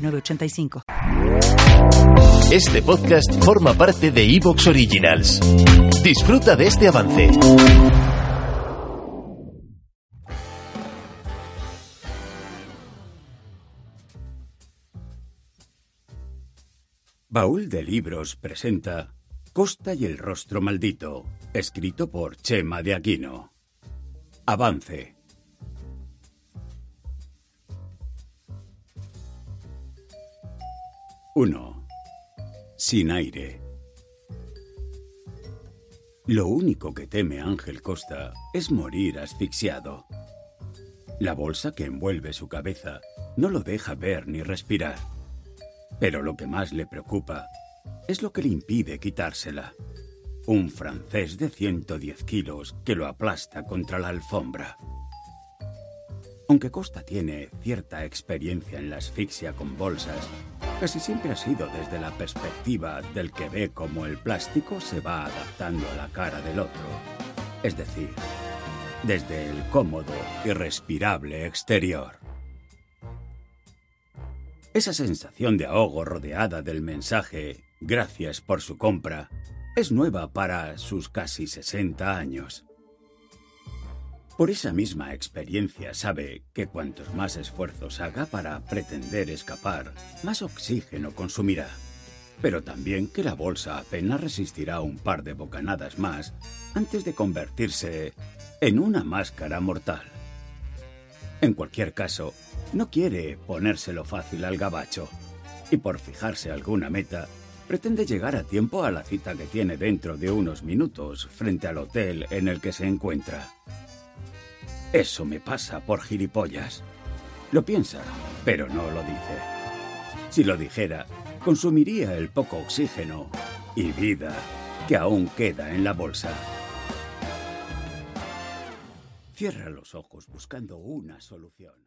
906985. Este podcast forma parte de Evox Originals. Disfruta de este avance. Baúl de Libros presenta Costa y el Rostro Maldito, escrito por Chema de Aquino. Avance. 1. Sin aire. Lo único que teme Ángel Costa es morir asfixiado. La bolsa que envuelve su cabeza no lo deja ver ni respirar. Pero lo que más le preocupa es lo que le impide quitársela. Un francés de 110 kilos que lo aplasta contra la alfombra. Aunque Costa tiene cierta experiencia en la asfixia con bolsas, casi siempre ha sido desde la perspectiva del que ve cómo el plástico se va adaptando a la cara del otro. Es decir, desde el cómodo y respirable exterior. Esa sensación de ahogo rodeada del mensaje gracias por su compra es nueva para sus casi 60 años. Por esa misma experiencia sabe que cuantos más esfuerzos haga para pretender escapar, más oxígeno consumirá. Pero también que la bolsa apenas resistirá un par de bocanadas más antes de convertirse en una máscara mortal. En cualquier caso, no quiere ponérselo fácil al gabacho y por fijarse alguna meta, pretende llegar a tiempo a la cita que tiene dentro de unos minutos frente al hotel en el que se encuentra. Eso me pasa por gilipollas. Lo piensa, pero no lo dice. Si lo dijera, consumiría el poco oxígeno y vida que aún queda en la bolsa. Cierra los ojos buscando una solución.